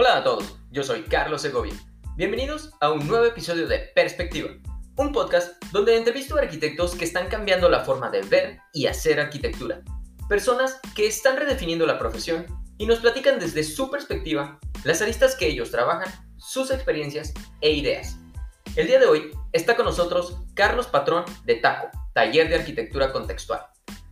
Hola a todos, yo soy Carlos Segovia. Bienvenidos a un nuevo episodio de Perspectiva, un podcast donde entrevisto a arquitectos que están cambiando la forma de ver y hacer arquitectura. Personas que están redefiniendo la profesión y nos platican desde su perspectiva las aristas que ellos trabajan, sus experiencias e ideas. El día de hoy está con nosotros Carlos Patrón de TACO, Taller de Arquitectura Contextual.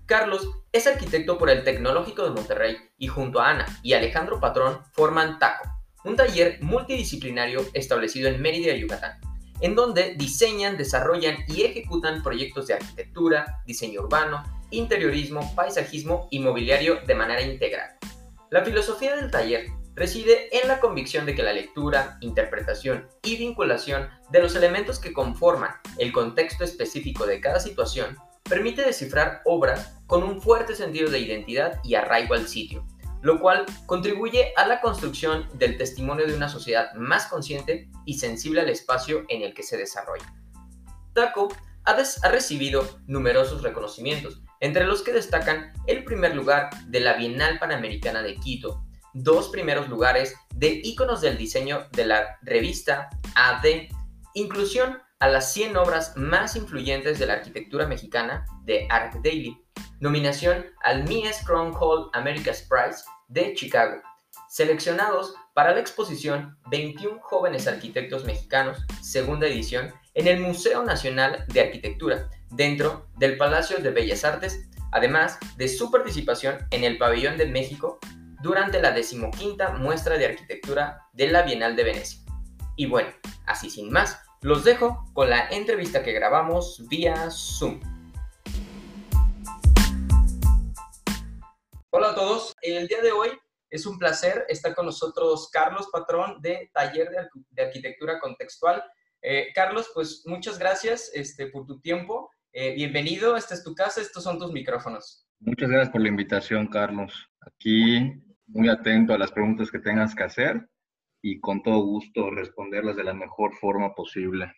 Carlos es arquitecto por el Tecnológico de Monterrey y junto a Ana y Alejandro Patrón forman TACO, un taller multidisciplinario establecido en Mérida, Yucatán, en donde diseñan, desarrollan y ejecutan proyectos de arquitectura, diseño urbano, interiorismo, paisajismo y mobiliario de manera integral. La filosofía del taller reside en la convicción de que la lectura, interpretación y vinculación de los elementos que conforman el contexto específico de cada situación permite descifrar obras con un fuerte sentido de identidad y arraigo al sitio, lo cual contribuye a la construcción del testimonio de una sociedad más consciente y sensible al espacio en el que se desarrolla. TACO ha, recibido numerosos reconocimientos, entre los que destacan el primer lugar de la Bienal Panamericana de Quito, dos primeros lugares de íconos del diseño de la revista AD, inclusión a las 100 obras más influyentes de la arquitectura mexicana de Art Daily, nominación al Mies Crown Hall America's Prize de Chicago, seleccionados para la exposición 21 jóvenes arquitectos mexicanos, segunda edición, en el Museo Nacional de Arquitectura, dentro del Palacio de Bellas Artes, además de su participación en el Pabellón de México durante la decimoquinta muestra de arquitectura de la Bienal de Venecia. Y bueno, así sin más, los dejo con la entrevista que grabamos vía Zoom. Hola a todos, el día de hoy es un placer estar con nosotros Carlos Patrón de Taller de, Arquitectura Contextual. Eh, Carlos, pues muchas gracias este, por tu tiempo. Eh, bienvenido, esta es tu casa, estos son tus micrófonos. Muchas gracias por la invitación, Carlos. Aquí muy atento a las preguntas que tengas que hacer y con todo gusto responderlas de la mejor forma posible.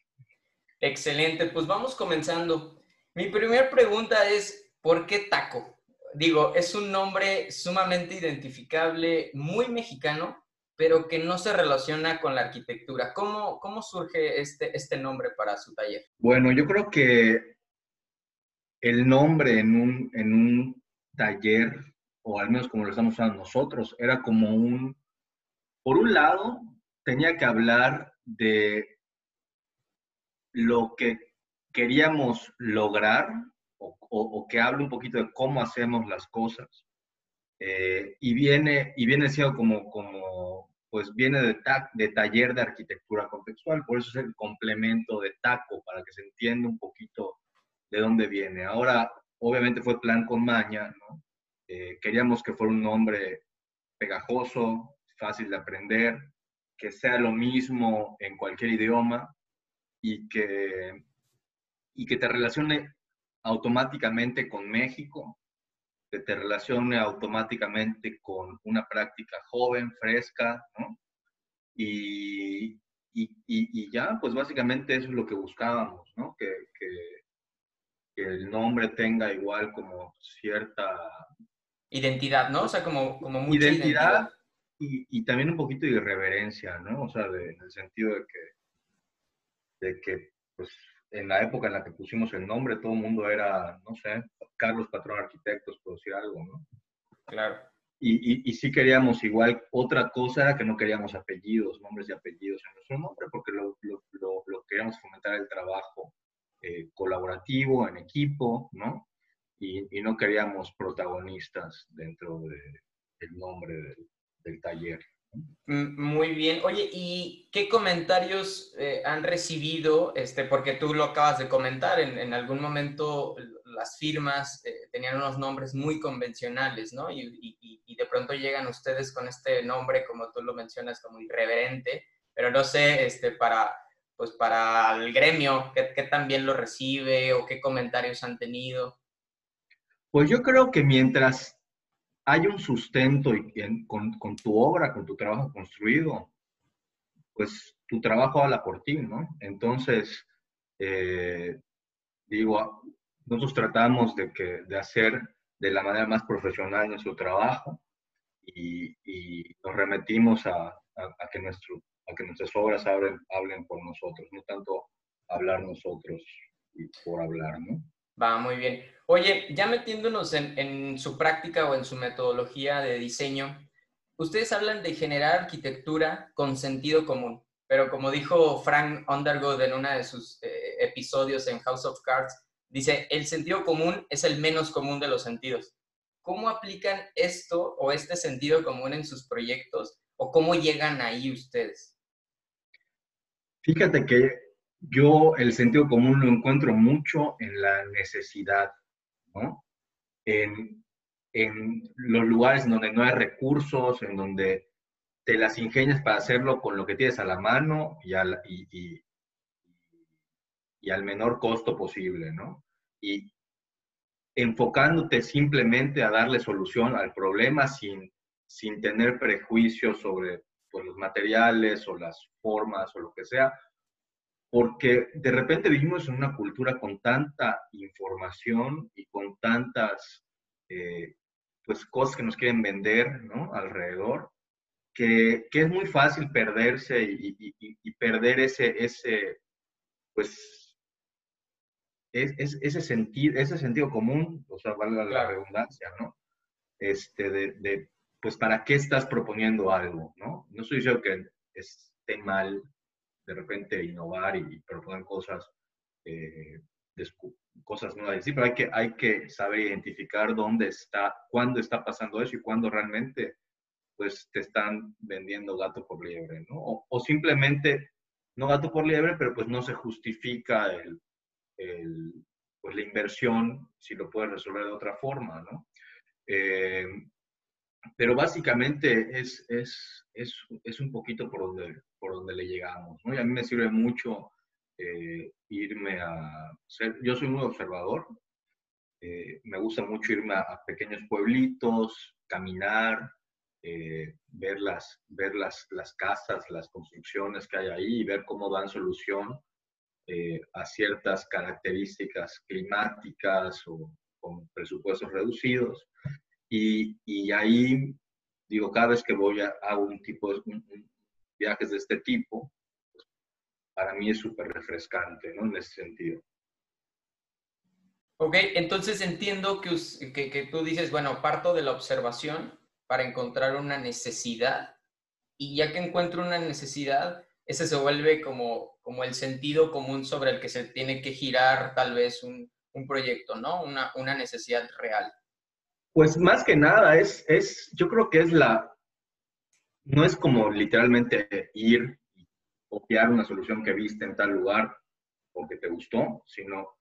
Excelente, pues vamos comenzando. Mi primera pregunta es, ¿por qué taco? Digo, es un nombre sumamente identificable, muy mexicano, pero que no se relaciona con la arquitectura. ¿Cómo, cómo surge este, este nombre para su taller? Bueno, yo creo que el nombre en un, en un taller, o al menos como lo estamos usando nosotros, era como un por un lado, tenía que hablar de lo que queríamos lograr o, que hable un poquito de cómo hacemos las cosas. Eh, y, viene, y viene siendo como, como pues viene de, de taller de arquitectura contextual, por eso es el complemento de taco, para que se entienda un poquito de dónde viene. Ahora, obviamente fue plan con maña. Eh, queríamos que fuera un nombre pegajoso, fácil de aprender, que sea lo mismo en cualquier idioma y que, y que te relacione automáticamente con México, que te relacione automáticamente con una práctica joven, fresca, ¿no? Y, y, y, ya, pues básicamente eso es lo que buscábamos, ¿no? Que, que, que, el nombre tenga igual como cierta... Identidad, ¿no? O sea, como, como mucha identidad, identidad y, también un poquito de irreverencia, ¿no? O sea, en el sentido de que, de que, pues, en la época en la que pusimos el nombre, todo el mundo era, no sé, Carlos Patrón Arquitectos, por decir algo, ¿no? Claro. Y, y, sí queríamos igual, otra cosa que no queríamos apellidos, nombres y apellidos en nuestro nombre, porque lo, lo, lo, queríamos fomentar el trabajo eh, colaborativo, en equipo, ¿no? Y, y, no queríamos protagonistas dentro del nombre del, del taller. Muy bien. Oye, ¿y qué comentarios eh, han recibido? Este, porque tú lo acabas de comentar, en, algún momento las firmas eh, tenían unos nombres muy convencionales, ¿no? Y, de pronto llegan ustedes con este nombre, como tú lo mencionas, como irreverente, pero no sé, este, para, pues para el gremio, ¿qué, qué lo recibe o qué comentarios han tenido? Pues yo creo que mientras hay un sustento con, con, tu obra, con tu trabajo construido, pues tu trabajo habla por ti, ¿no? Entonces, eh, digo, nosotros tratamos de, que, de hacer de la manera más profesional nuestro trabajo y, y nos remetimos a, a, que, nuestro, a que nuestras obras hablen, hablen por nosotros, no tanto hablar nosotros y por hablar, ¿no? Va, muy bien. Oye, ya metiéndonos en, su práctica o en su metodología de diseño, ustedes hablan de generar arquitectura con sentido común, pero como dijo Frank Underwood en uno de sus eh, episodios en House of Cards, dice, el sentido común es el menos común de los sentidos. ¿Cómo aplican esto o este sentido común en sus proyectos o cómo llegan ahí ustedes? Fíjate que yo el sentido común lo encuentro mucho en la necesidad, ¿no? En, los lugares donde no hay recursos, en donde te las ingenias para hacerlo con lo que tienes a la mano y, y, y al menor costo posible, ¿no? Y enfocándote simplemente a darle solución al problema sin, sin tener prejuicios sobre pues, los materiales o las formas o lo que sea, porque de repente vivimos en una cultura con tanta información y con tantas eh, pues, cosas que nos quieren vender ¿no? alrededor, que, que, es muy fácil perderse y, y, y perder ese, ese, pues, es, ese, sentido, ese sentido común, o sea, valga la redundancia, ¿no? Este, de, de, pues, ¿para qué estás proponiendo algo, no? No estoy diciendo que esté mal de repente innovar y proponer cosas, eh, cosas nuevas, sí, pero hay que, hay que saber identificar dónde está, cuándo está pasando eso y cuándo realmente pues te están vendiendo gato por liebre, ¿no? O, simplemente, no gato por liebre, pero pues no se justifica el, pues la inversión si lo puedes resolver de otra forma, ¿no? Eh, pero básicamente es, es, es, es, un poquito por donde, por donde le llegamos, ¿no? Y a mí me sirve mucho eh, irme a ser, yo soy muy observador, eh, me gusta mucho irme a, pequeños pueblitos, caminar, ver, las, ver las, las casas, las construcciones que hay ahí y ver cómo dan solución eh, a ciertas características climáticas o con presupuestos reducidos. Y, y ahí, digo, cada vez que voy a, hago un tipo de viajes de este tipo, pues, para mí es súper refrescante, ¿no? En ese sentido. Ok, entonces entiendo que, que, que, tú dices, bueno, parto de la observación para encontrar una necesidad y ya que encuentro una necesidad, ese se vuelve como como el sentido común sobre el que se tiene que girar tal vez un, un proyecto, ¿no? Una, una, necesidad real. Pues más que nada, es, es, yo creo que es la, no es como literalmente ir y copiar una solución que viste en tal lugar porque te gustó, sino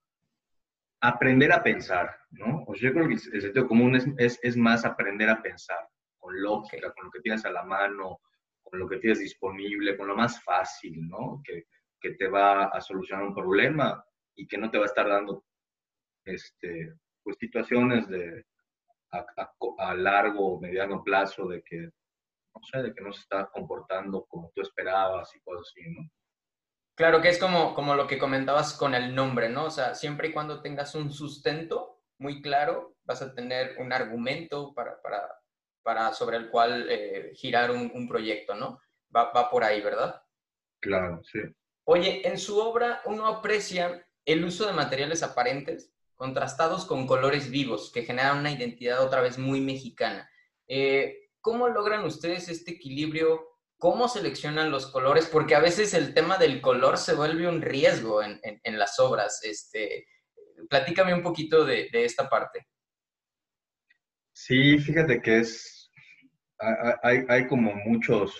aprender a pensar, ¿no? O sea, yo creo que el sentido común es, es, es más aprender a pensar con lógica, con lo que tienes a la mano, con lo que tienes disponible, con lo más fácil, ¿no? Que, que te va a solucionar un problema y que no te va a estar dando este, pues, situaciones de a, largo o mediano plazo de que, no sé, de que no se está comportando como tú esperabas y cosas así, ¿no? Claro que es como, como lo que comentabas con el nombre, ¿no? O sea, siempre y cuando tengas un sustento muy claro, vas a tener un argumento para, para, para sobre el cual eh, girar un, un, proyecto, ¿no? Va, va por ahí, ¿verdad? Claro, sí. Oye, en su obra uno aprecia el uso de materiales aparentes contrastados con colores vivos que generan una identidad otra vez muy mexicana. Eh, ¿Cómo logran ustedes este equilibrio? ¿Cómo seleccionan los colores? Porque a veces el tema del color se vuelve un riesgo en, las obras. Este, platícame un poquito de, esta parte. Sí, fíjate que es, hay, hay como muchos,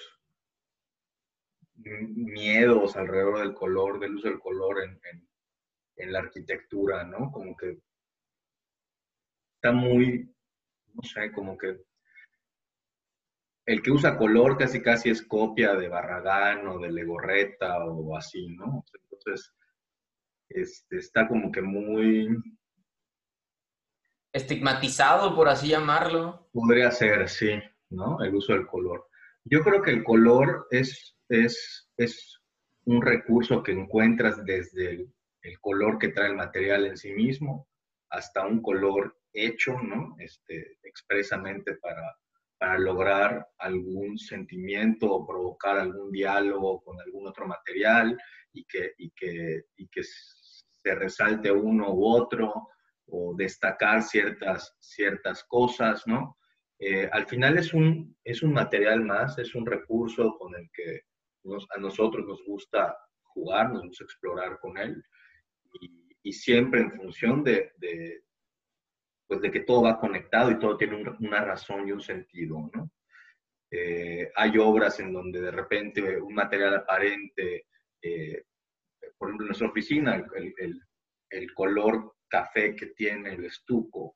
miedos alrededor del color, del uso del color en, en, la arquitectura, ¿no? Como que está muy, no sé, como que el que usa color casi casi es copia de Barragán o de Legorreta o así, ¿no? Entonces, este, está como que muy... Estigmatizado, por así llamarlo. Podría ser, sí, ¿no? El uso del color. Yo creo que el color es es, es un recurso que encuentras desde el, color que trae el material en sí mismo hasta un color hecho, ¿no? Este, expresamente para, para lograr algún sentimiento o provocar algún diálogo con algún otro material y que, y que, y que se resalte uno u otro o destacar ciertas, ciertas cosas, ¿no? Eh, al final es un, es un material más, es un recurso con el que a nosotros nos gusta jugar, nos gusta explorar con él y, siempre en función de, de, pues de que todo va conectado y todo tiene una razón y un sentido, ¿no? Eh, hay obras en donde de repente un material aparente, eh, por ejemplo en nuestra oficina, el, el, el color café que tiene el estuco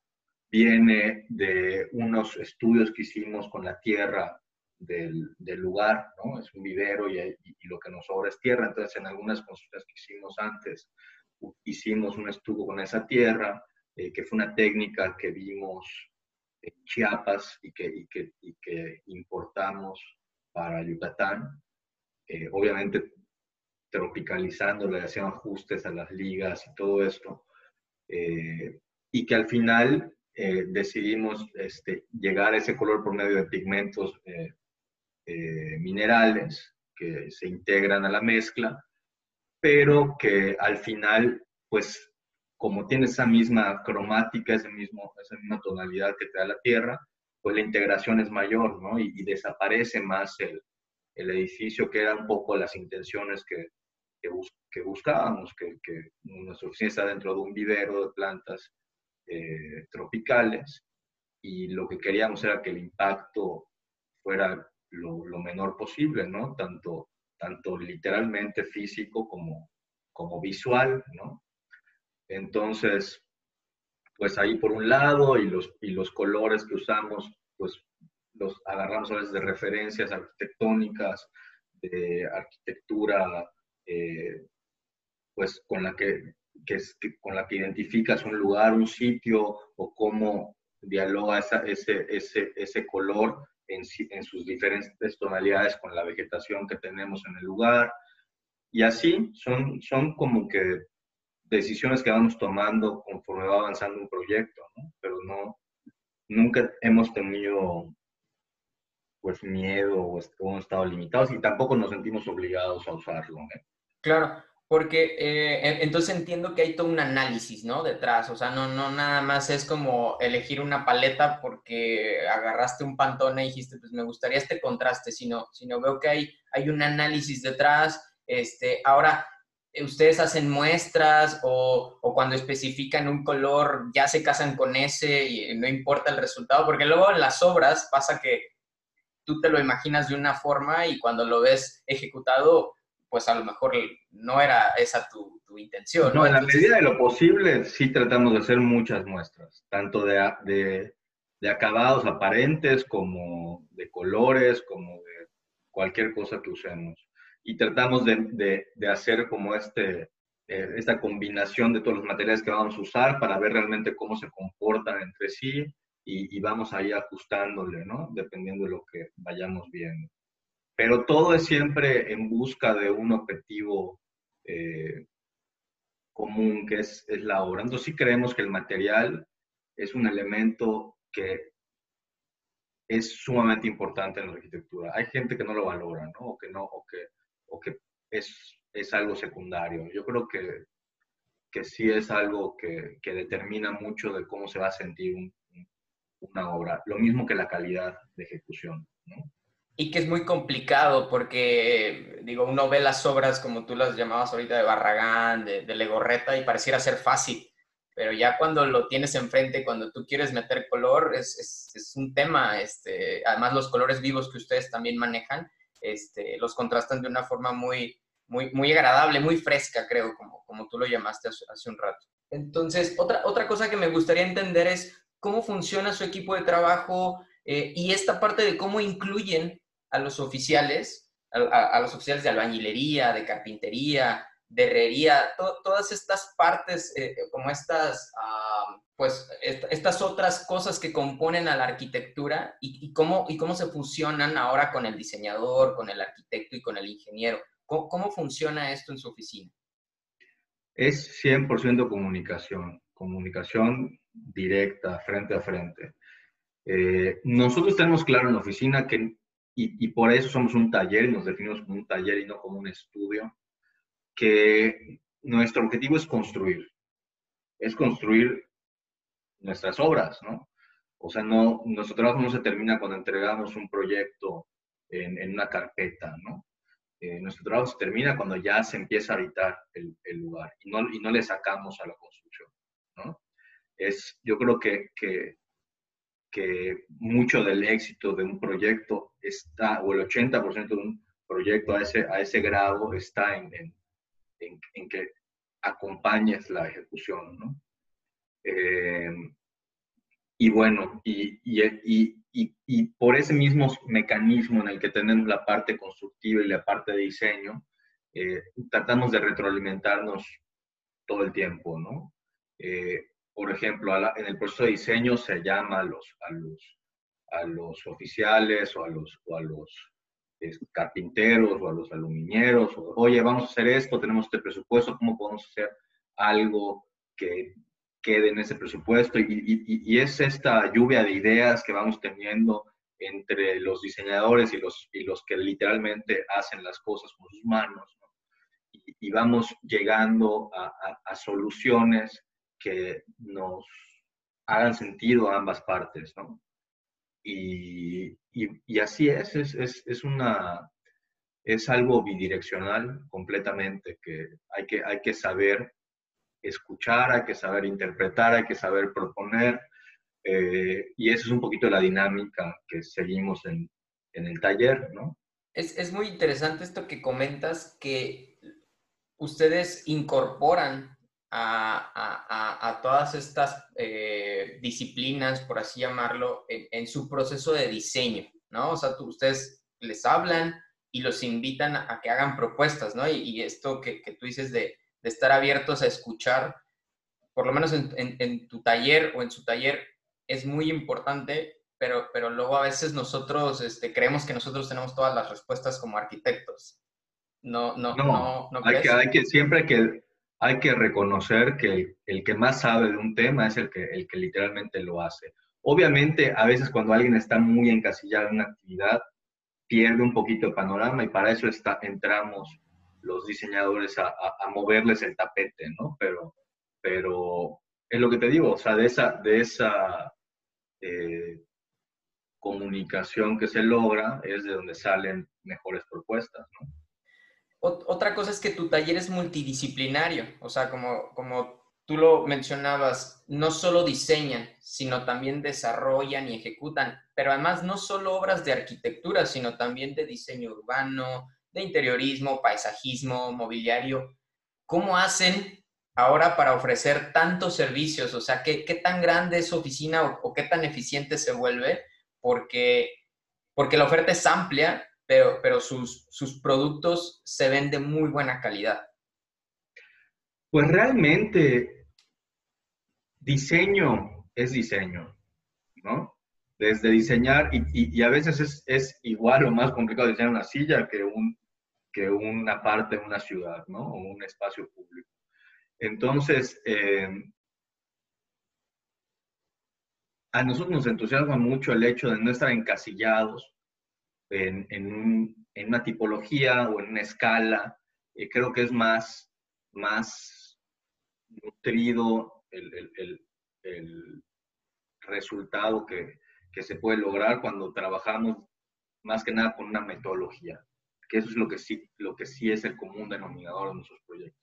viene de unos estudios que hicimos con la tierra del, del lugar, ¿no? Es un vivero y, y, lo que nos sobra es tierra. Entonces, en algunas consultas que hicimos antes, hicimos un estuco con esa tierra, eh, que fue una técnica que vimos en Chiapas y que, y que, y que importamos para Yucatán. Eh, obviamente, tropicalizándola, haciendo ajustes a las ligas y todo esto. Eh, y que al final eh, decidimos este, llegar a ese color por medio de pigmentos eh, eh, minerales que se integran a la mezcla, pero que al final, pues como tiene esa misma cromática, ese mismo, esa misma tonalidad que te da la tierra, pues la integración es mayor, ¿no? Y, desaparece más el, el, edificio, que eran un poco las intenciones que, que, buscábamos, que, que nuestra oficina está dentro de un vivero de plantas eh, tropicales y lo que queríamos era que el impacto fuera lo, menor posible, ¿no? Tanto, tanto literalmente físico como, como visual, ¿no? Entonces, pues ahí por un lado y los, y los colores que usamos, pues los agarramos a veces de referencias arquitectónicas, de arquitectura, eh, pues con la que que es, con la que identificas un lugar, un sitio o cómo dialoga ese, ese, ese color en, en, sus diferentes tonalidades con la vegetación que tenemos en el lugar. Y así son, son como que decisiones que vamos tomando conforme va avanzando un proyecto, ¿no? pero no, nunca hemos tenido pues miedo o hemos estado limitados y tampoco nos sentimos obligados a usarlo. ¿eh? Claro, porque eh, entonces entiendo que hay todo un análisis, ¿no? Detrás, o sea, no, no nada más es como elegir una paleta porque agarraste un pantone y dijiste, pues me gustaría este contraste, sino, sino veo que hay, hay un análisis detrás. Este, ahora, ustedes hacen muestras o, o, cuando especifican un color ya se casan con ese y no importa el resultado, porque luego en las obras pasa que tú te lo imaginas de una forma y cuando lo ves ejecutado pues a lo mejor no era esa tu, intención. No, en la medida de lo posible sí tratamos de hacer muchas muestras, tanto de, de, acabados aparentes como de colores, como de cualquier cosa que usemos. Y tratamos de, de hacer como este, eh, esta combinación de todos los materiales que vamos a usar para ver realmente cómo se comportan entre sí y, y vamos ahí ajustándole, ¿no? Dependiendo de lo que vayamos viendo pero todo es siempre en busca de un objetivo eh, común, que es, la obra. Entonces sí creemos que el material es un elemento que es sumamente importante en la arquitectura. Hay gente que no lo valora, ¿no? O que, no, o que, o que es, es algo secundario. Yo creo que, que sí es algo que, que determina mucho de cómo se va a sentir una obra. Lo mismo que la calidad de ejecución, ¿no? Y que es muy complicado porque, digo, uno ve las obras como tú las llamabas ahorita de Barragán, de, de Legorreta, y pareciera ser fácil, pero ya cuando lo tienes enfrente, cuando tú quieres meter color, es, es, es, un tema. Este, además, los colores vivos que ustedes también manejan, este, los contrastan de una forma muy, muy, muy agradable, muy fresca, creo, como, como tú lo llamaste hace, hace un rato. Entonces, otra, otra cosa que me gustaría entender es cómo funciona su equipo de trabajo eh, y esta parte de cómo incluyen a los oficiales, a, los oficiales de albañilería, de carpintería, de herrería, todas estas partes, eh, como estas, pues, estas otras cosas que componen a la arquitectura y, cómo, y cómo se fusionan ahora con el diseñador, con el arquitecto y con el ingeniero. ¿Cómo, cómo funciona esto en su oficina? Es 100% comunicación, comunicación directa, frente a frente. Eh, nosotros tenemos claro en la oficina que, y, por eso somos un taller y nos definimos como un taller y no como un estudio, que nuestro objetivo es construir, es construir nuestras obras, ¿no? O sea, no, nuestro trabajo no se termina cuando entregamos un proyecto en, en una carpeta, ¿no? Eh, nuestro trabajo se termina cuando ya se empieza a habitar el, el lugar y no, y no, le sacamos a la construcción, ¿no? Es, yo creo que, que, que mucho del éxito de un proyecto está, o el 80% de un proyecto a ese, a ese grado está en, en, en que acompañes la ejecución, ¿no? Eh, y bueno, y, y, y, y, por ese mismo mecanismo en el que tenemos la parte constructiva y la parte de diseño, eh, tratamos de retroalimentarnos todo el tiempo, ¿no? Eh, por ejemplo, en el proceso de diseño se llama a los, a los, a los oficiales o a los, o a los carpinteros o a los aluminieros, oye, vamos a hacer esto, tenemos este presupuesto, ¿cómo podemos hacer algo que quede en ese presupuesto y, es esta lluvia de ideas que vamos teniendo entre los diseñadores y los, y los que literalmente hacen las cosas con sus manos. Y, vamos llegando a, soluciones que nos hagan sentido a ambas partes. ¿no? Y, así es, es, es, es, una, es algo bidireccional completamente, que hay que, hay que saber escuchar, hay que saber interpretar, hay que saber proponer. Eh, y esa es un poquito la dinámica que seguimos en, en el taller, ¿no? Es, es, muy interesante esto que comentas, que ustedes incorporan a, a, a todas estas eh, disciplinas, por así llamarlo, en, en, su proceso de diseño, ¿no? O sea, tú, ustedes les hablan y los invitan a, que hagan propuestas, ¿no? Y, y esto que, que, tú dices de, de estar abiertos a escuchar, por lo menos en, tu taller o en su taller, es muy importante, pero, pero luego a veces nosotros este, creemos que nosotros tenemos todas las respuestas como arquitectos. No, no, no, no, hay, que, hay que, siempre hay que, hay que reconocer que el, que más sabe de un tema es el que, el que literalmente lo hace. Obviamente, a veces cuando alguien está muy encasillado en una actividad, pierde un poquito el panorama y para eso está, entramos los diseñadores a, moverles el tapete, ¿no? Pero, pero es lo que te digo, o sea, de esa, de esa eh, comunicación que se logra es de donde salen mejores propuestas, ¿no? Otra cosa es que tu taller es multidisciplinario, o sea, como, como tú lo mencionabas, no solo diseñan, sino también desarrollan y ejecutan, pero además no solo obras de arquitectura, sino también de diseño urbano, de interiorismo, paisajismo, mobiliario. ¿Cómo hacen ahora para ofrecer tantos servicios? O sea, ¿qué, qué tan grande es su oficina o, qué tan eficiente se vuelve? Porque, porque la oferta es amplia, pero, pero sus, sus productos se ven de muy buena calidad. Pues realmente, diseño es diseño, ¿no? Desde diseñar, y, y, a veces es, es, igual o más complicado diseñar una silla que un, que una parte de una ciudad, ¿no? O un espacio público. Entonces, eh, a nosotros nos entusiasma mucho el hecho de no estar encasillados en, una tipología o en una escala. y creo que es más, más nutrido el, resultado que, que, se puede lograr cuando trabajamos más que nada con una metodología que eso es lo que sí, lo que sí es el común denominador de nuestros proyectos.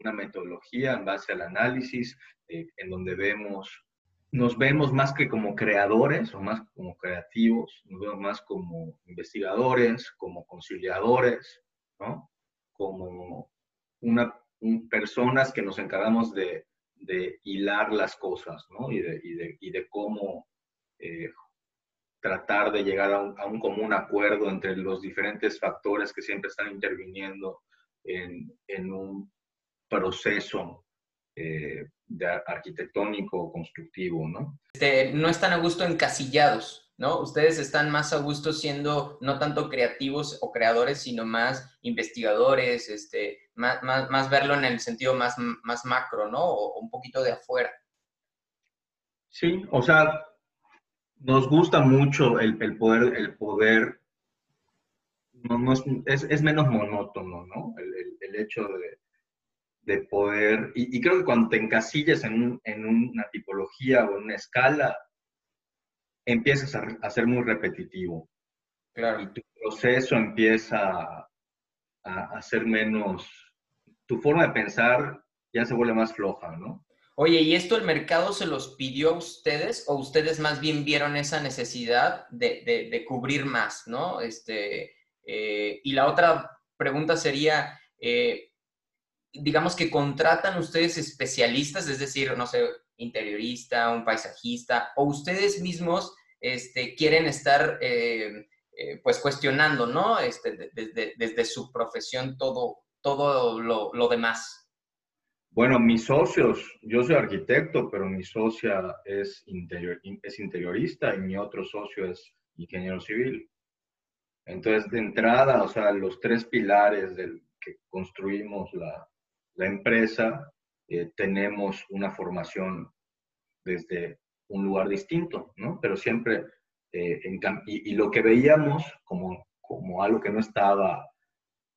Una metodología en base al análisis, eh, en donde vemos, nos vemos más que como creadores o más como creativos, nos vemos más como investigadores, como conciliadores, ¿no? Como una, personas que nos encargamos de, hilar las cosas, ¿no? Y de, y de, y de cómo eh, tratar de llegar a un, común acuerdo entre los diferentes factores que siempre están interviniendo en, un proceso eh, de arquitectónico constructivo, ¿no? Este, no están a gusto encasillados, ¿no? Ustedes están más a gusto siendo no tanto creativos o creadores, sino más investigadores, este, más, más, verlo en el sentido más, más macro, ¿no? O un poquito de afuera. Sí, o sea, Nos gusta mucho el, poder, el poder no, es, menos monótono, ¿no? El, hecho de, poder, y, creo que cuando te encasillas en, una tipología o en una escala, empiezas a, ser muy repetitivo. Claro. Y tu proceso empieza a, a ser menos, tu forma de pensar ya se vuelve más floja, ¿no? Oye, ¿y esto el mercado se los pidió a ustedes o ustedes más bien vieron esa necesidad de, cubrir más, ¿no? Este, eh, y la otra pregunta sería, eh, digamos que contratan ustedes especialistas, es decir, no sé, interiorista, un paisajista, o ustedes mismos este, quieren estar eh, pues cuestionando, ¿no? Este, desde, desde, su profesión todo, todo lo, lo demás. Bueno, mis socios, yo soy arquitecto, pero mi socia es, interior, es interiorista y mi otro socio es ingeniero civil. Entonces, de entrada, o sea, los tres pilares del que construimos la, la empresa, eh, tenemos una formación desde un lugar distinto, ¿no? Pero siempre, eh, en, y, y, lo que veíamos como, como algo que no estaba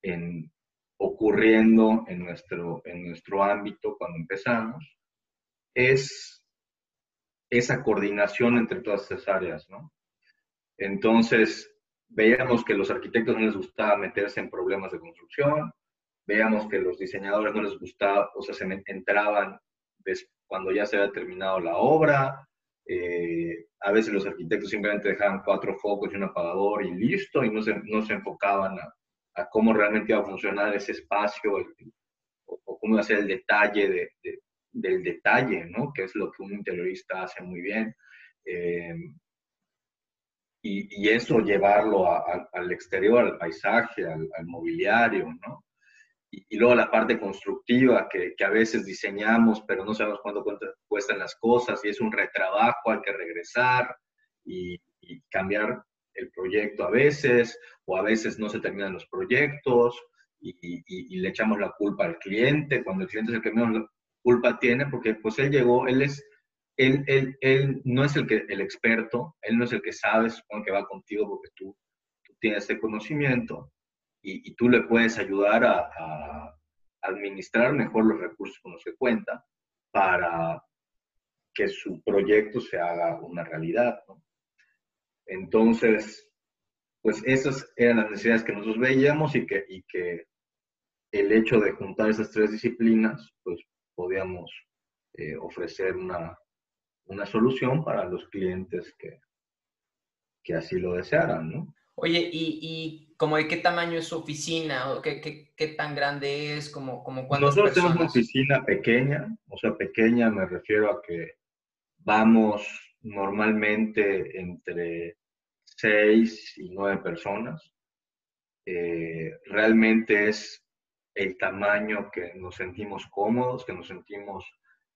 en, ocurriendo en nuestro, en nuestro ámbito cuando empezamos es esa coordinación entre todas esas áreas, ¿no? Entonces, veíamos que los arquitectos no les gustaba meterse en problemas de construcción, veíamos que los diseñadores no les gustaba, o sea, se entraban cuando ya se había terminado la obra, eh, a veces los arquitectos simplemente dejaban cuatro focos y un apagador y listo, y no se, no se enfocaban a, cómo realmente va a funcionar ese espacio o, cómo va a ser el detalle del detalle, ¿no? Que es lo que un interiorista hace muy bien. Eh, y, eso llevarlo al exterior, al paisaje, al, mobiliario, ¿no? Y, luego la parte constructiva, que, a veces diseñamos, pero no sabemos cuánto cuestan las cosas, y es un retrabajo, hay que regresar y, y cambiar el proyecto a veces, o a veces no se terminan los proyectos y, le echamos la culpa al cliente, cuando el cliente es el que menos culpa tiene, porque pues él llegó, él es, él, él, él no es el, que, el experto, él no es el que sabe, supongo que va contigo porque tú, tú tienes ese conocimiento y, tú le puedes ayudar a, administrar mejor los recursos con los que cuenta para que su proyecto se haga una realidad. Entonces, pues esas eran las necesidades que nosotros veíamos y que, y que el hecho de juntar esas tres disciplinas, pues podíamos eh, ofrecer una, solución para los clientes que, que así lo desearan, ¿no? Oye, ¿y, y como de qué tamaño es su oficina? ¿O qué, qué, qué tan grande es? Como, como Nosotros tenemos una oficina pequeña, o sea, pequeña me refiero a que vamos normalmente entre seis y nueve personas. Eh, realmente es el tamaño que nos sentimos cómodos, que nos sentimos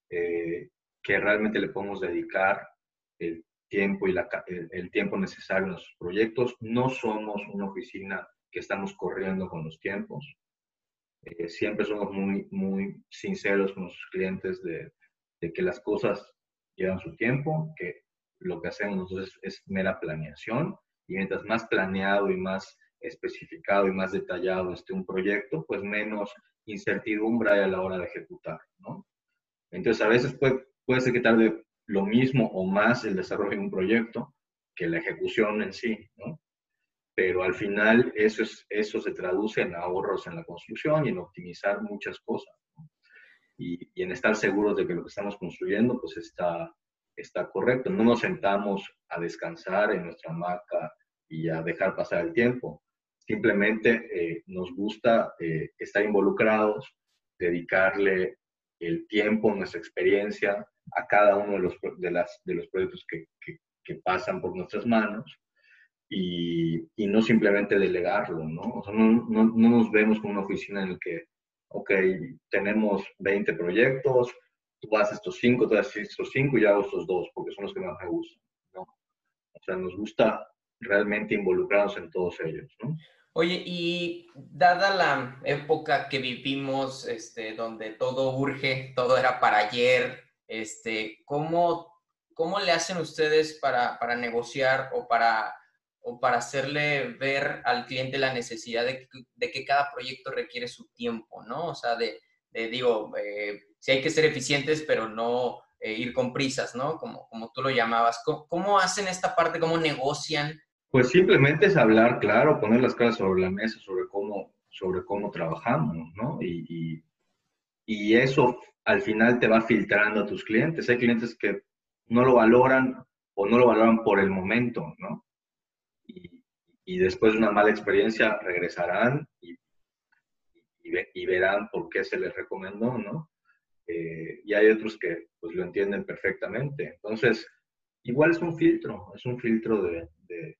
eh, que realmente le podemos dedicar el tiempo, y la, el, tiempo necesario en nuestros proyectos. No somos una oficina que estamos corriendo con los tiempos. Eh, siempre somos muy, muy sinceros con nuestros clientes de, de, que las cosas llevan su tiempo, que lo que hacemos nosotros es, mera planeación y mientras más planeado y más especificado y más detallado esté un proyecto, pues menos incertidumbre hay a la hora de ejecutar, ¿no? Entonces, a veces puede, puede ser que tarde lo mismo o más el desarrollo de un proyecto que la ejecución en sí. Pero al final eso, es, eso se traduce en ahorros en la construcción y en optimizar muchas cosas, y, y, en estar seguros de que lo que estamos construyendo pues está, está correcto. No nos sentamos a descansar en nuestra hamaca y a dejar pasar el tiempo. Simplemente eh, nos gusta eh, estar involucrados, dedicarle el tiempo, nuestra experiencia a cada uno de los, de las, de los proyectos que, que, pasan por nuestras manos y, y, no simplemente delegarlo, ¿no? O sea, no, no, no nos vemos como una oficina en la que, ok, tenemos 20 proyectos, tú haces estos cinco, tú haces estos cinco y yo hago estos dos, porque son los que más me gustan, ¿no? O sea, nos gusta realmente involucrarnos en todos ellos, ¿no? Oye, y dada la época que vivimos, este, donde todo urge, todo era para ayer, este, ¿cómo ¿cómo le hacen ustedes para, para negociar o para, o para hacerle ver al cliente la necesidad de, que cada proyecto requiere su tiempo, ¿no? O sea, de, digo, eh, si hay que ser eficientes, pero no eh, ir con prisas, ¿no? Como, como tú lo llamabas. ¿Cómo, hacen esta parte? ¿Cómo negocian? Pues simplemente es hablar claro, poner las cosas sobre la mesa sobre cómo, sobre cómo trabajamos, ¿no? Y eso al final te va filtrando a tus clientes. Hay clientes que no lo valoran o no lo valoran por el momento, ¿no? Y, y después de una mala experiencia regresarán y, y, verán por qué se les recomendó, ¿no? Eh, y hay otros que pues lo entienden perfectamente. Entonces, igual es un filtro, es un filtro de, de,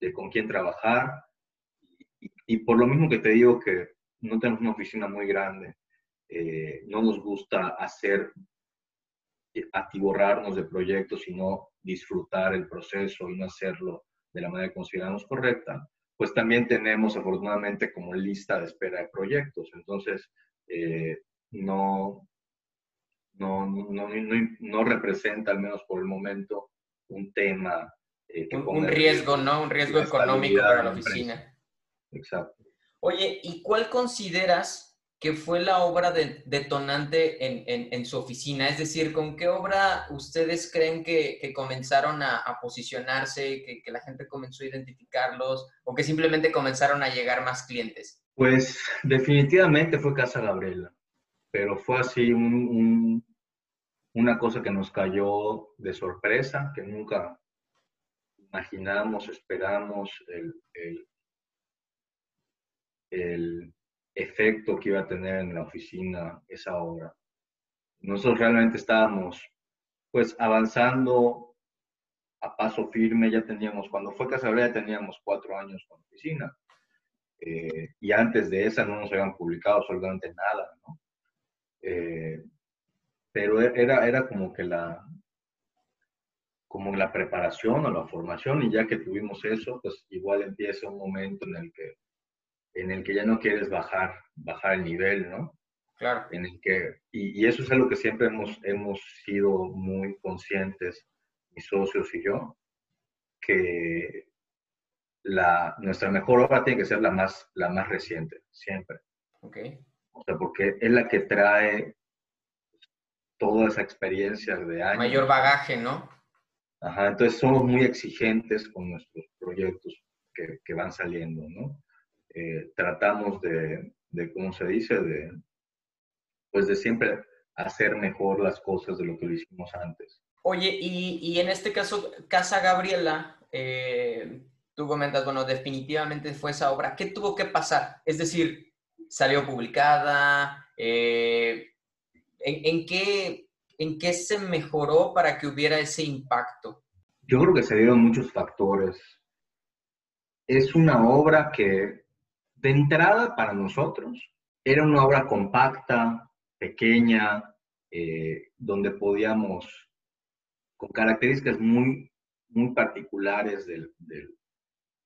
de con quién trabajar. Y, por lo mismo que te digo que no tenemos una oficina muy grande, eh, no nos gusta hacer atiborrarnos de proyectos, sino disfrutar el proceso y no hacerlo de la manera que consideramos correcta, pues también tenemos afortunadamente como lista de espera de proyectos. Entonces, eh, no, no, no, no, representa, al menos por el momento, un tema. Eh, un, riesgo, ¿no? Un riesgo económico para la oficina. Exacto. Oye, ¿y cuál consideras que fue la obra de, detonante en, su oficina? Es decir, ¿con qué obra ustedes creen que, comenzaron a, posicionarse, que, la gente comenzó a identificarlos o que simplemente comenzaron a llegar más clientes? Pues definitivamente fue Casa Gabriela, pero fue así una cosa que nos cayó de sorpresa, que nunca imaginamos, esperamos el, el efecto que iba a tener en la oficina esa obra. Nosotros realmente estábamos pues avanzando a paso firme, ya teníamos, cuando fue Casablanca teníamos cuatro años con oficina. Eh, y antes de esa no nos habían publicado absolutamente nada, ¿no? Eh, pero era, era como que la, como la preparación o la formación, y ya que tuvimos eso, pues igual empieza un momento en el que en el que ya no quieres bajar, bajar el nivel, ¿no? Claro. En el que, y, eso es algo que siempre hemos, hemos sido muy conscientes, mis socios y yo, que la, nuestra mejor obra tiene que ser la más, la más reciente, siempre. Ok. O sea, porque es la que trae toda esa experiencia de años. Mayor bagaje, ¿no? Ajá, entonces somos muy exigentes con nuestros proyectos que, que van saliendo, ¿no? Eh, tratamos de, de, ¿cómo se dice? De, pues de siempre hacer mejor las cosas de lo que lo hicimos antes. Oye, y, y en este caso, Casa Gabriela, eh, tú comentas, bueno, definitivamente fue esa obra. ¿Qué tuvo que pasar? Es decir, salió publicada, eh, ¿en, qué, ¿en qué se mejoró para que hubiera ese impacto? Yo creo que se dieron muchos factores. Es una obra que de entrada para nosotros era una obra compacta, pequeña, eh, donde podíamos, con características muy, muy particulares del,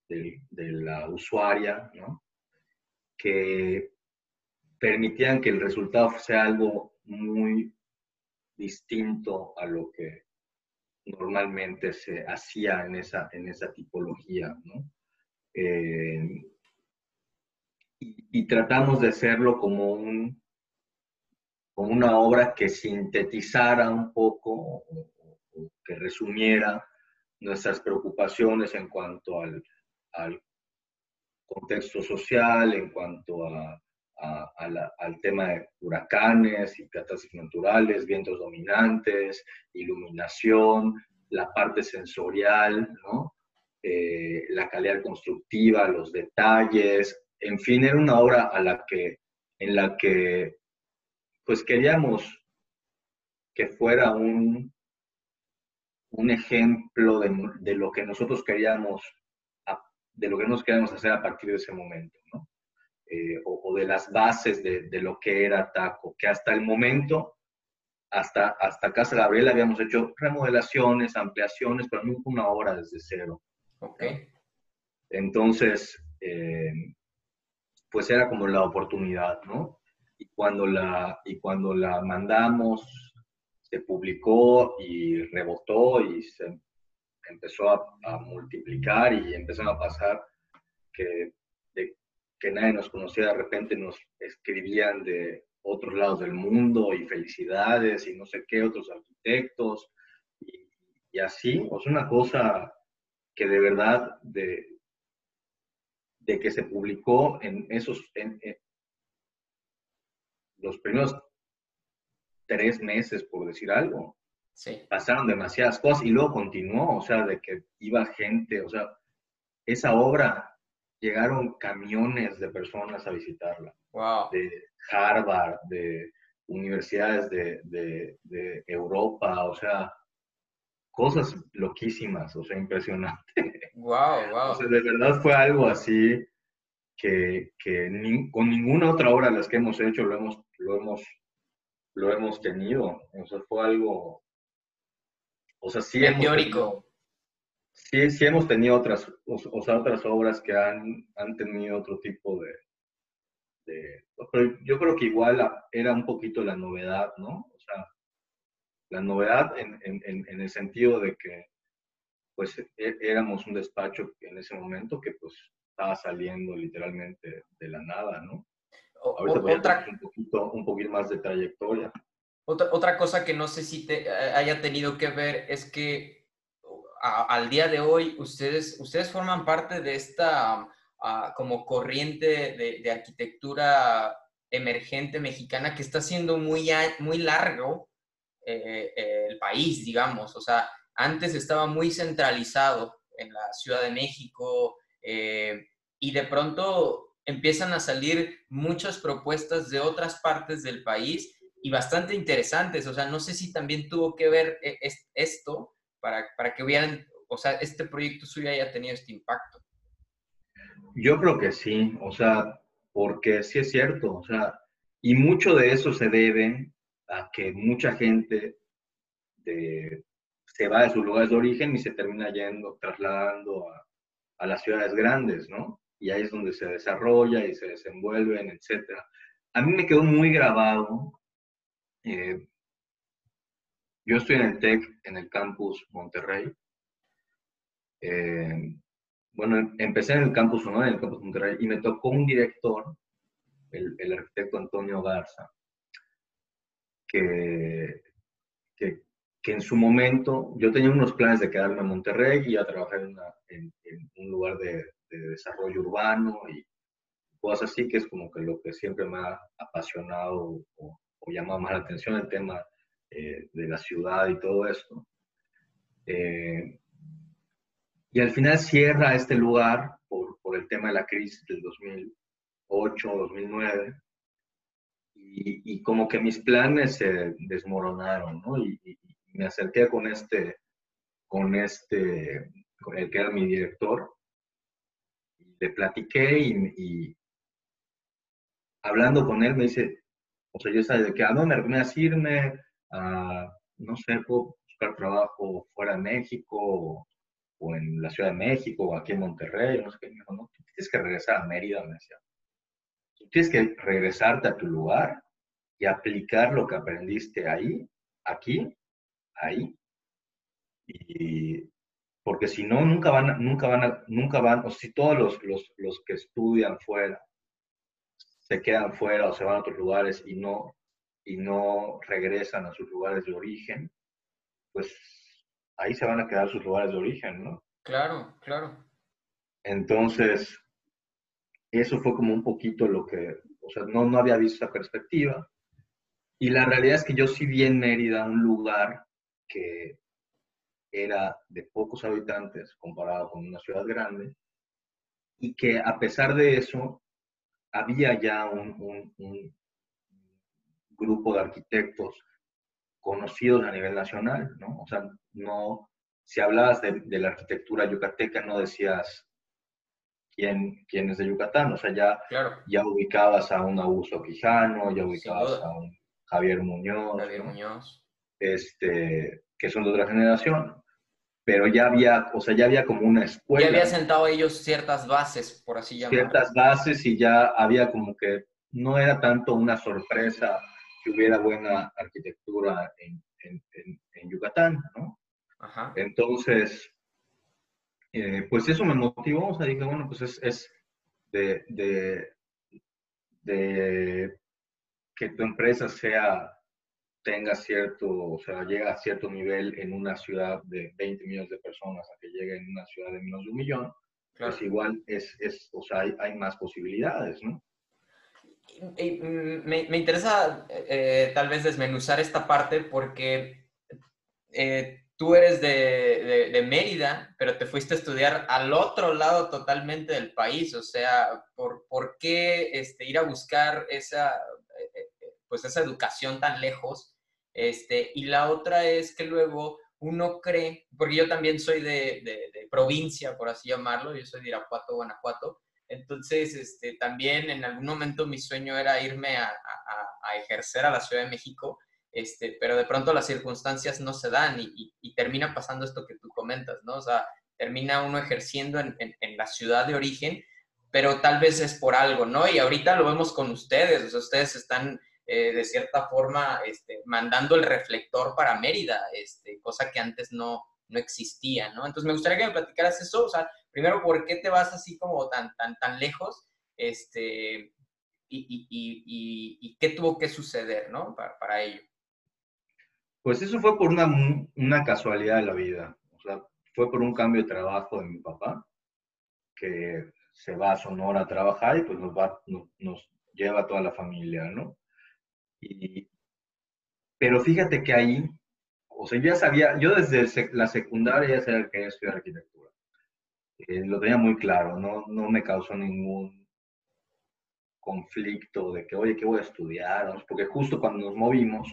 de la usuaria, que permitían que el resultado sea algo muy distinto a lo que normalmente se hacía en esa, en esa tipología. ¿no? Eh, y, tratamos de hacerlo como, un, como una obra que sintetizara un poco o, que resumiera nuestras preocupaciones en cuanto al, contexto social, en cuanto a, al tema de huracanes y catástrofes naturales, vientos dominantes, iluminación, la parte sensorial, ¿no? Eh, la calidad constructiva, los detalles, en fin, era una obra a la que, en la que pues queríamos que fuera un, un ejemplo de, lo que nosotros queríamos de lo que nos queríamos hacer a partir de ese momento, ¿no? Eh, o, de las bases de, lo que era Taco, que hasta el momento, hasta, hasta Casa Gabriela habíamos hecho remodelaciones, ampliaciones, pero nunca una obra desde cero. Ok. Entonces, eh, pues era como la oportunidad, ¿no? Y cuando la, y cuando la mandamos, se publicó y rebotó y se empezó a, multiplicar y empezaron a pasar que, que nadie nos conocía, de repente nos escribían de otros lados del mundo y felicidades y no sé qué, otros arquitectos y, así, o sea, una cosa que de verdad de, de que se publicó en esos, en, los primeros tres meses, por decir algo. Sí. Pasaron demasiadas cosas y luego continuó, o sea, de que iba gente, o sea, esa obra llegaron camiones de personas a visitarla. Wow. De Harvard, de universidades de, de, Europa, o sea, cosas loquísimas, o sea, impresionante. Wow, wow. O sea, de verdad fue algo así que, que con ninguna otra obra de las que hemos hecho lo hemos, lo hemos, lo hemos tenido. O sea, fue algo, o sea, sí hemos teórico. sí, sí hemos tenido otras, o, sea, otras obras que han, han tenido otro tipo de, de, pero yo creo que igual era un poquito la novedad, ¿no? O sea, la novedad en, en, en el sentido de que pues e, éramos un despacho en ese momento que pues estaba saliendo literalmente de la nada, ¿no? Ahorita voy otra, un, poquito, un poquito más de trayectoria. Otra, otra cosa que no sé si te eh, haya tenido que ver es que al día de hoy ustedes, ustedes forman parte de esta como corriente de, arquitectura emergente mexicana que está siendo muy, muy largo eh, eh, el país, digamos. O sea, antes estaba muy centralizado en la Ciudad de México, eh, y de pronto empiezan a salir muchas propuestas de otras partes del país y bastante interesantes. O sea, no sé si también tuvo que ver esto para, para que hubieran, o sea, este proyecto suyo haya tenido este impacto. Yo creo que sí, o sea, porque sí es cierto, o sea, y mucho de eso se debe a que mucha gente se va de sus lugares de origen y se termina yendo, trasladando a, las ciudades grandes, ¿no? Y ahí es donde se desarrolla y se desenvuelven, etc. A mí me quedó muy grabado. Eh, yo estoy en el TEC, en el campus Monterrey. Eh, bueno, empecé en el campus ¿no? en el campus Monterrey, y me tocó un director, el arquitecto Antonio Garza, que, que, en su momento yo tenía unos planes de quedarme en Monterrey y a trabajar en, un lugar de, desarrollo urbano y cosas así, que es como que lo que siempre me ha apasionado o, llamado más la atención, el tema eh, de la ciudad y todo esto. Eh, y al final cierra este lugar por, por, el tema de la crisis del 2008, 2009. Y, y como que mis planes se desmoronaron, ¿no? Y, me acerqué con este, con este, con el que era mi director, le platiqué y, hablando con él me dice, o sea, yo sabía de que a dónde me irme, a, no sé, buscar trabajo fuera de México o, en la Ciudad de México o aquí en Monterrey, no sé qué. Me dijo, no, tienes que regresar a Mérida, me decía. Tú tienes que regresarte a tu lugar y aplicar lo que aprendiste ahí, aquí, ahí. Y porque si no, nunca van, nunca van, a, nunca van, o si todos los, los, los, que estudian fuera se quedan fuera o se van a otros lugares y no, y no regresan a sus lugares de origen, pues ahí se van a quedar sus lugares de origen, ¿no? Claro, claro. Entonces, eso fue como un poquito lo que, o sea, no, no había visto esa perspectiva. Y la realidad es que yo sí vi en Mérida un lugar que era de pocos habitantes comparado con una ciudad grande y que a pesar de eso había ya un, grupo de arquitectos conocidos a nivel nacional, ¿no? O sea, no, si hablabas de, la arquitectura yucateca no decías quién, quién, es de Yucatán, o sea, ya, ya ubicabas a un Augusto Quijano, ya ubicabas a un Javier Muñoz. Javier Muñoz este, que son de otra generación, pero ya había, o sea, ya había como una escuela. Ya había sentado ellos ciertas bases, por así llamarlo. Ciertas bases y ya había como que no era tanto una sorpresa que hubiera buena arquitectura en, en, Yucatán, ¿no? Ajá. Entonces, eh, pues eso me motivó, o sea, dije, bueno, pues es, es de, de, de, que tu empresa sea, tenga cierto, o sea, llega a cierto nivel en una ciudad de 20 millones de personas a que llegue en una ciudad de menos de un millón, pues igual es, es o sea, hay, hay más posibilidades, ¿no? Mm, me, me interesa eh, tal vez desmenuzar esta parte porque eh, tú eres de, de, Mérida, pero te fuiste a estudiar al otro lado totalmente del país. O sea, ¿por, por qué este, ir a buscar esa, eh, pues esa educación tan lejos? Este, y la otra es que luego uno cree, porque yo también soy de, de provincia, por así llamarlo, yo soy de Irapuato, Guanajuato, entonces, este, también en algún momento mi sueño era irme a, ejercer a la Ciudad de México, este, pero de pronto las circunstancias no se dan y, termina pasando esto que tú comentas, ¿no? O sea, termina uno ejerciendo en, la ciudad de origen, pero tal vez es por algo, ¿no? Y ahorita lo vemos con ustedes, o sea, ustedes están eh, de cierta forma este, mandando el reflector para Mérida, este, cosa que antes no, no existía, ¿no? Entonces me gustaría que me platicaras eso, o sea, primero, ¿por qué te vas así como tan, tan, tan lejos? Este, y, y, y, qué tuvo que suceder, ¿no? Para, para, ello. Pues eso fue por una, una casualidad de la vida. O sea, fue por un cambio de trabajo de mi papá, que se va a Sonora a trabajar y pues nos, va, nos, nos lleva a toda la familia, ¿no? Y, pero fíjate que ahí, o sea, ya sabía, yo desde la secundaria ya sabía que quería estudiar arquitectura eh, lo tenía muy claro, no, no me causó ningún conflicto de que, oye, ¿qué voy a estudiar? Porque justo cuando nos movimos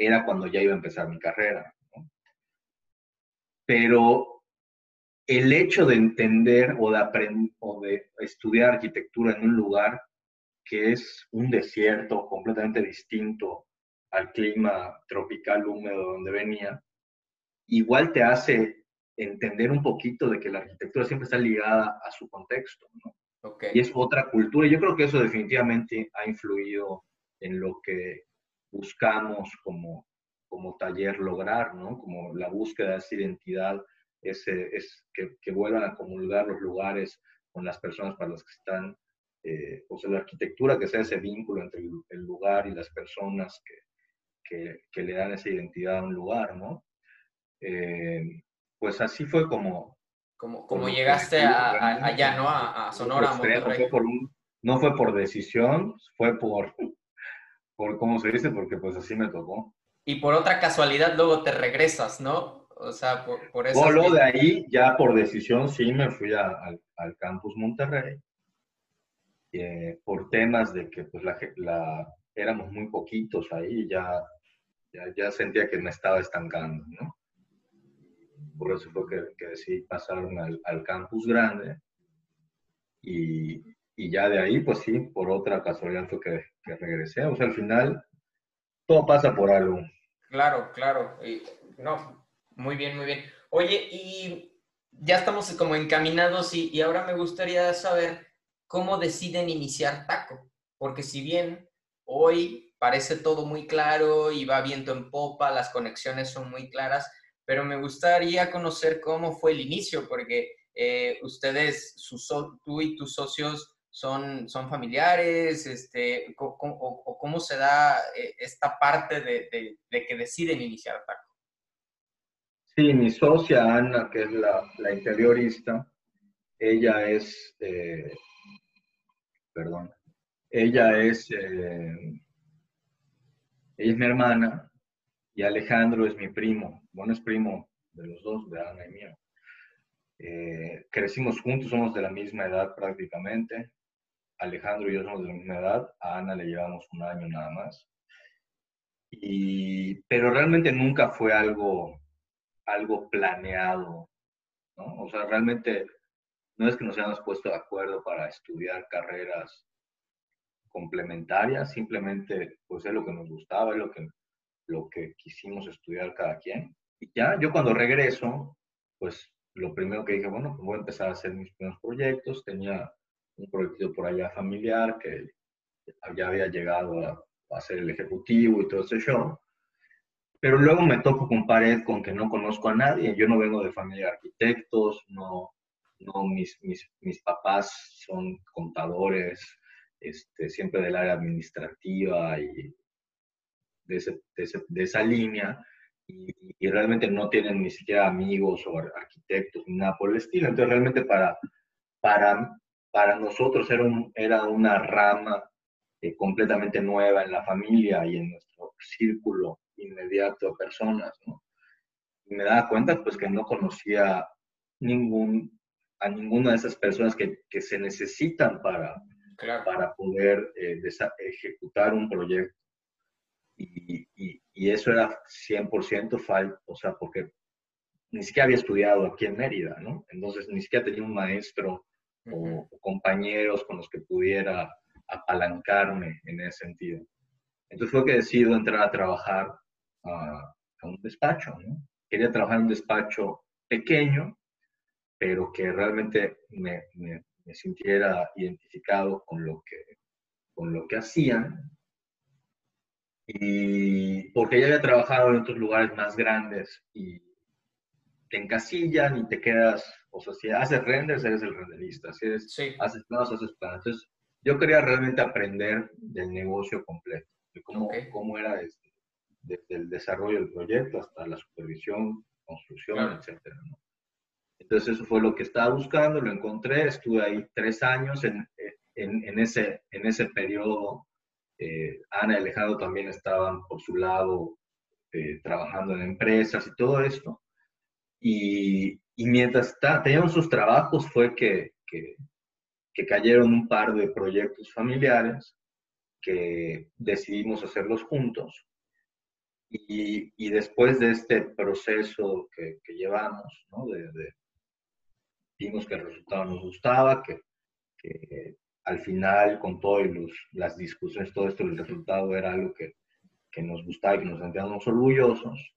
era cuando ya iba a empezar mi carrera. Pero el hecho de entender o de, aprender, o de estudiar arquitectura en un lugar que es un desierto completamente distinto al clima tropical húmedo donde venía, igual te hace entender un poquito de que la arquitectura siempre está ligada a su contexto, ¿no? Y es otra cultura. Y yo creo que eso definitivamente ha influido en lo que buscamos como, como taller lograr, ¿no? Como la búsqueda de esa identidad, ese, es que, que vuelvan a comulgar los lugares con las personas para las que están, eh, o sea, la arquitectura que sea ese vínculo entre el, lugar y las personas que, que, que, le dan esa identidad a un lugar, ¿no? Eh, pues así fue como... Como, como llegaste a, allá, ¿no? A, Sonora, Monterrey. No fue, por no fue por decisión, fue por, por, ¿cómo se dice? Porque pues así me tocó. Y por otra casualidad luego te regresas, ¿no? O sea, por, por eso... Luego de ahí, ya por decisión, sí me fui al, al, campus Monterrey. Eh, por temas de que pues la, la, éramos muy poquitos ahí, ya, ya, ya sentía que me estaba estancando, ¿no? por eso fue que, que decidí pasarme al, al, campus grande y, y, ya de ahí, pues sí, por otra casualidad fue que, que, regresé. O sea, al final, todo pasa por algo. Claro, claro. Y, no, muy bien, muy bien. Oye, y ya estamos como encaminados y, ahora me gustaría saber cómo deciden iniciar Taco, porque si bien hoy parece todo muy claro y va viento en popa, las conexiones son muy claras, pero me gustaría conocer cómo fue el inicio, porque eh, ustedes, tú y tus socios son, son familiares, este, o, cómo se da eh, esta parte de, que deciden iniciar Taco. Sí, mi socia Ana, que es la, interiorista, ella es, eh, perdón, ella es, ella es mi hermana y Alejandro es mi primo, bueno, es primo de los dos, de Ana y mío. Eh, crecimos juntos, somos de la misma edad prácticamente. Alejandro y yo somos de la misma edad, a Ana le llevamos un año nada más. Y, pero realmente nunca fue algo, algo planeado, ¿no? O sea, realmente no es que nos hayamos puesto de acuerdo para estudiar carreras complementarias, simplemente pues es lo que nos gustaba, es lo que lo que quisimos estudiar cada quien. Y ya, yo cuando regreso, pues lo primero que dije, bueno, pues voy a empezar a hacer mis primeros proyectos. Tenía un proyecto por allá familiar que ya había llegado a, a ser el ejecutivo y todo ese show. pero luego me toco con pared con que no conozco a nadie. Yo no vengo de familia de arquitectos, no, no mis, mis, mis papás son contadores, este, siempre del área administrativa y de, de, esa línea. Y, y, realmente no tienen ni siquiera amigos o arquitectos ni nada por el estilo. Entonces realmente para, para, para nosotros era, un, era una rama eh, completamente nueva en la familia y en nuestro círculo inmediato de personas, ¿no? Y me daba cuenta pues que no conocía ningún, a ninguna de esas personas que, que se necesitan para, para poder eh, ejecutar un proyecto. Y, y, y eso era 100% falso, o sea, porque ni siquiera había estudiado aquí en Mérida, ¿no? Entonces ni siquiera tenía un maestro o, compañeros con los que pudiera apalancarme en ese sentido. Entonces fue que decido entrar a trabajar a, un despacho. Quería trabajar en un despacho pequeño, pero que realmente me, me, sintiera identificado con lo que, con lo que hacían. Y porque ya había trabajado en otros lugares más grandes y te encasillan y te quedas, o sea, si haces renders, eres el renderista, si eres, haces planos, haces planos. Entonces, yo quería realmente aprender del negocio completo, de cómo, cómo era este, desde el desarrollo del proyecto hasta la supervisión, construcción, etcétera. Entonces, eso fue lo que estaba buscando, lo encontré, estuve ahí tres años en, en, en ese, en ese periodo. Eh, Ana y Alejandro también estaban por su lado eh, trabajando en empresas y todo esto. Y, mientras teníamos sus trabajos fue que, que, cayeron un par de proyectos familiares que decidimos hacerlos juntos. Y, y después de este proceso que, que llevamos, ¿no? de, vimos que el resultado nos gustaba, que, que al final, con todas las discusiones, todo esto, el resultado era algo que, que nos gustaba y que nos sentíamos orgullosos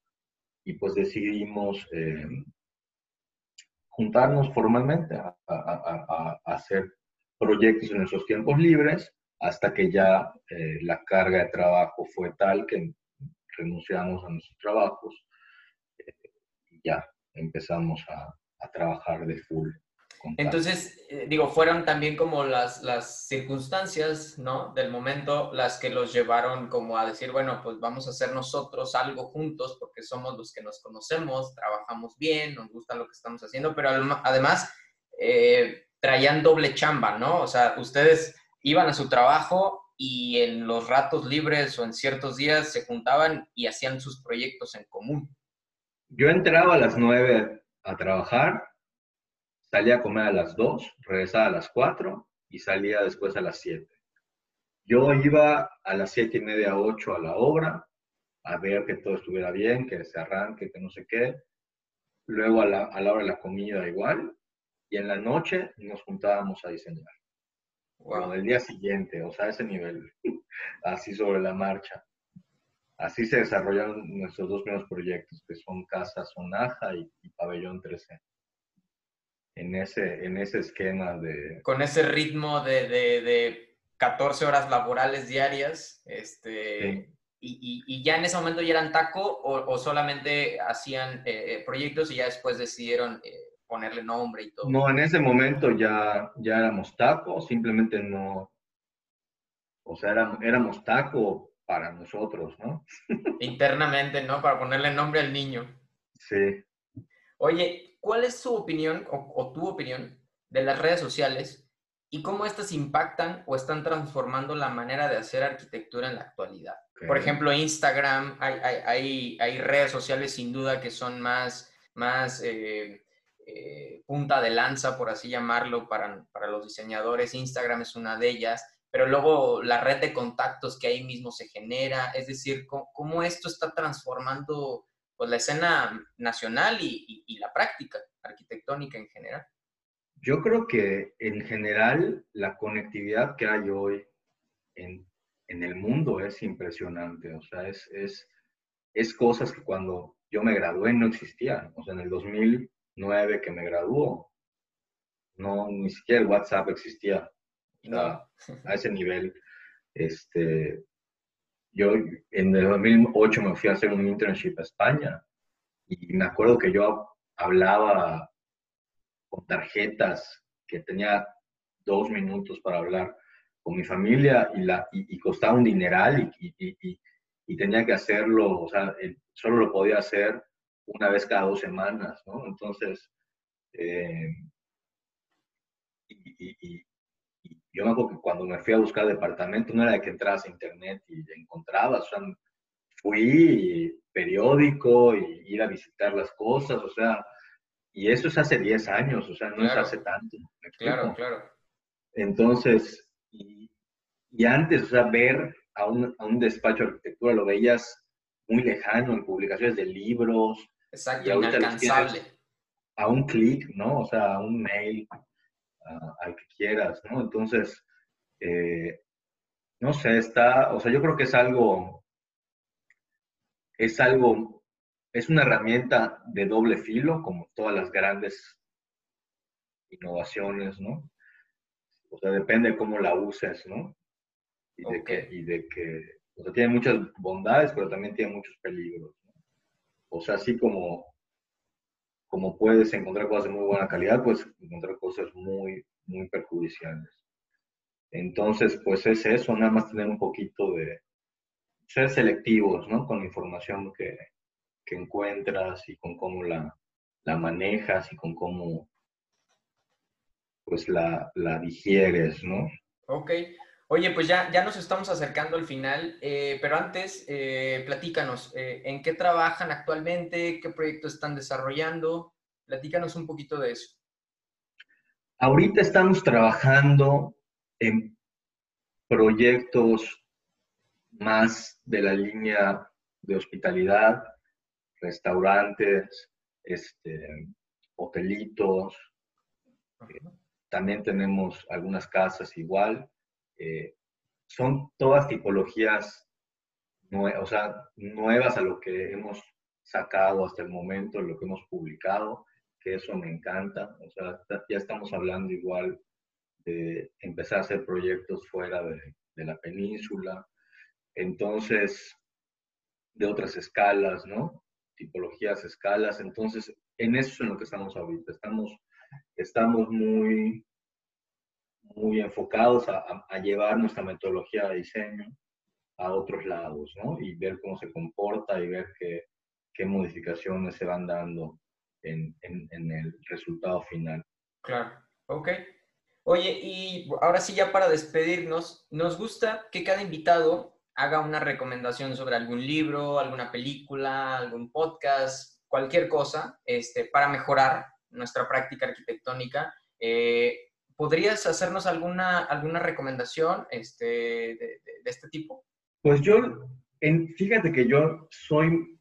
y pues decidimos eh, juntarnos formalmente a, hacer proyectos en nuestros tiempos libres hasta que ya eh, la carga de trabajo fue tal que renunciamos a nuestros trabajos eh, y ya empezamos a, a trabajar de full entonces, eh, digo, fueron también como las, las circunstancias, ¿no? Del momento las que los llevaron como a decir, bueno, pues vamos a hacer nosotros algo juntos porque somos los que nos conocemos, trabajamos bien, nos gusta lo que estamos haciendo, pero además eh, traían doble chamba, ¿no? O sea, ustedes iban a su trabajo y en los ratos libres o en ciertos días se juntaban y hacían sus proyectos en común. Yo entraba a las nueve a trabajar salía a comer a las 2, regresaba a las 4 y salía después a las 7. Yo iba a las 7 y media, 8 a la obra, a ver que todo estuviera bien, que se arranque, que no sé qué. Luego a la, a la hora de la comida igual. Y en la noche nos juntábamos a diseñar. Wow. el día siguiente, o sea, ese nivel, así sobre la marcha. Así se desarrollaron nuestros dos primeros proyectos, que son Casa Sonaja y, y Pabellón 13 en ese, en ese esquema de... Con ese ritmo de, de, de 14 horas laborales diarias, este, y, y, ya en ese momento ya eran taco o, o solamente hacían eh, eh, proyectos y ya después decidieron eh, ponerle nombre y todo. No, en ese momento ya, ya éramos taco, simplemente no, o sea, éramos, éramos taco para nosotros, ¿no? Internamente, ¿no? Para ponerle nombre al niño. Sí. Oye, ¿cuál es su opinión o, tu opinión de las redes sociales y cómo estas impactan o están transformando la manera de hacer arquitectura en la actualidad? Por ejemplo, Instagram, hay, hay, redes sociales sin duda que son más, más eh, eh, punta de lanza, por así llamarlo, para, para los diseñadores. Instagram es una de ellas pero luego la red de contactos que ahí mismo se genera, es decir, cómo, esto está transformando pues, la escena nacional y, la práctica arquitectónica en general. Yo creo que en general la conectividad que hay hoy en, el mundo es impresionante. O sea, es, es, es, cosas que cuando yo me gradué no existían. O sea, en el 2009 que me graduó, no, ni siquiera el WhatsApp existía. a ese nivel, este, yo en el 2008 me fui a hacer un internship a España y me acuerdo que yo hablaba con tarjetas que tenía dos minutos para hablar con mi familia y, costaba un dineral y, tenía que hacerlo, o sea, solo lo podía hacer una vez cada dos semanas, ¿no? Entonces, eh, y, yo me acuerdo que cuando me fui a buscar departamento no era de que entras a internet y encontrabas, o sea, fui periódico y ir a visitar las cosas, o sea, y eso es hace 10 años, o sea, no es hace tanto. Claro, claro. Entonces, y, antes, o sea, ver a un, a un, despacho de arquitectura lo veías muy lejano en publicaciones de libros. Exacto, inalcanzable. A un clic, ¿no? O sea, a un mail, al que quieras, ¿no? Entonces, eh, no sé, está, o sea, yo creo que es algo, es algo, es una herramienta de doble filo, como todas las grandes innovaciones, ¿no? O sea, depende de cómo la uses, ¿no? Y de que, y de que, o sea, tiene muchas bondades, pero también tiene muchos peligros. ¿no? O sea, así como como puedes encontrar cosas de muy buena calidad, pues encontrar cosas muy, muy perjudiciales. Entonces, pues es eso, nada más tener un poquito de ser selectivos, ¿no? Con la información que, que encuentras y con cómo la, la, manejas y con cómo, pues, la, la digieres, ¿no? Ok. Oye, pues ya, ya nos estamos acercando al final, eh, pero antes, eh, platícanos, eh, ¿en qué trabajan actualmente? ¿Qué proyectos están desarrollando? Platícanos un poquito de eso. Ahorita estamos trabajando en proyectos más de la línea de hospitalidad, restaurantes, este, hotelitos. También tenemos algunas casas igual eh, son todas tipologías o sea, nuevas a lo que hemos sacado hasta el momento, lo que hemos publicado, que eso me encanta. O sea, ya estamos hablando igual de empezar a hacer proyectos fuera de, de la península. Entonces, de otras escalas, ¿no? Tipologías, escalas. Entonces, en eso es en lo que estamos ahorita. Estamos, estamos muy muy enfocados a, llevar nuestra metodología de diseño a otros lados, ¿no? Y ver cómo se comporta y ver qué, qué modificaciones se van dando en, en, el resultado final. Claro, ok. Oye, y ahora sí ya para despedirnos, nos gusta que cada invitado haga una recomendación sobre algún libro, alguna película, algún podcast, cualquier cosa, este, para mejorar nuestra práctica arquitectónica. Eh, ¿Podrías hacernos alguna, alguna recomendación este, de, este tipo? Pues yo, fíjate que yo soy,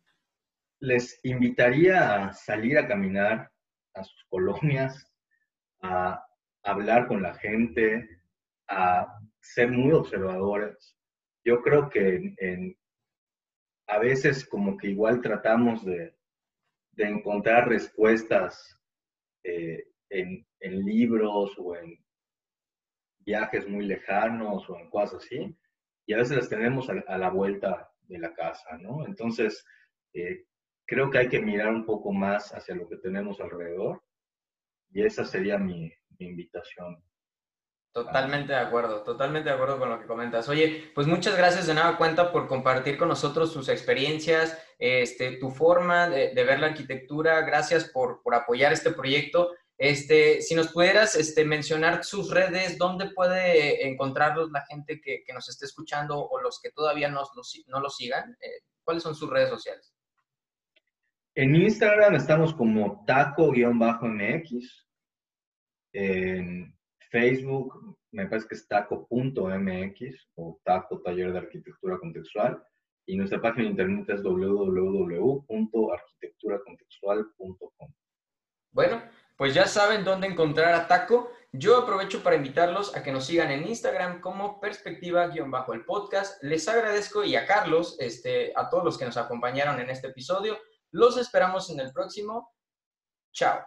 les invitaría a salir a caminar a sus colonias, a hablar con la gente, a ser muy observadores. Yo creo que a veces como que igual tratamos de, encontrar respuestas eh, en, libros o en viajes muy lejanos o en cosas así, y a veces las tenemos a, la vuelta de la casa, ¿no? Entonces, eh, creo que hay que mirar un poco más hacia lo que tenemos alrededor, y esa sería mi, invitación. Totalmente de acuerdo, totalmente de acuerdo con lo que comentas. Oye, pues muchas gracias de nueva cuenta por compartir con nosotros tus experiencias, este, tu forma de, ver la arquitectura. Gracias por, por apoyar este proyecto. Este, si nos pudieras este, mencionar sus redes, ¿dónde puede encontrarlos la gente que, nos esté escuchando o los que todavía no, no lo sigan? Eh, ¿Cuáles son sus redes sociales? En Instagram estamos como taco-mx. En Facebook me parece que es taco.mx o taco taller de arquitectura contextual. Y nuestra página de internet es www.arquitecturacontextual.com. Bueno, pues ya saben dónde encontrar a Taco. Yo aprovecho para invitarlos a que nos sigan en Instagram como perspectiva-el podcast. Les agradezco y a Carlos, este, a todos los que nos acompañaron en este episodio. Los esperamos en el próximo. Chao.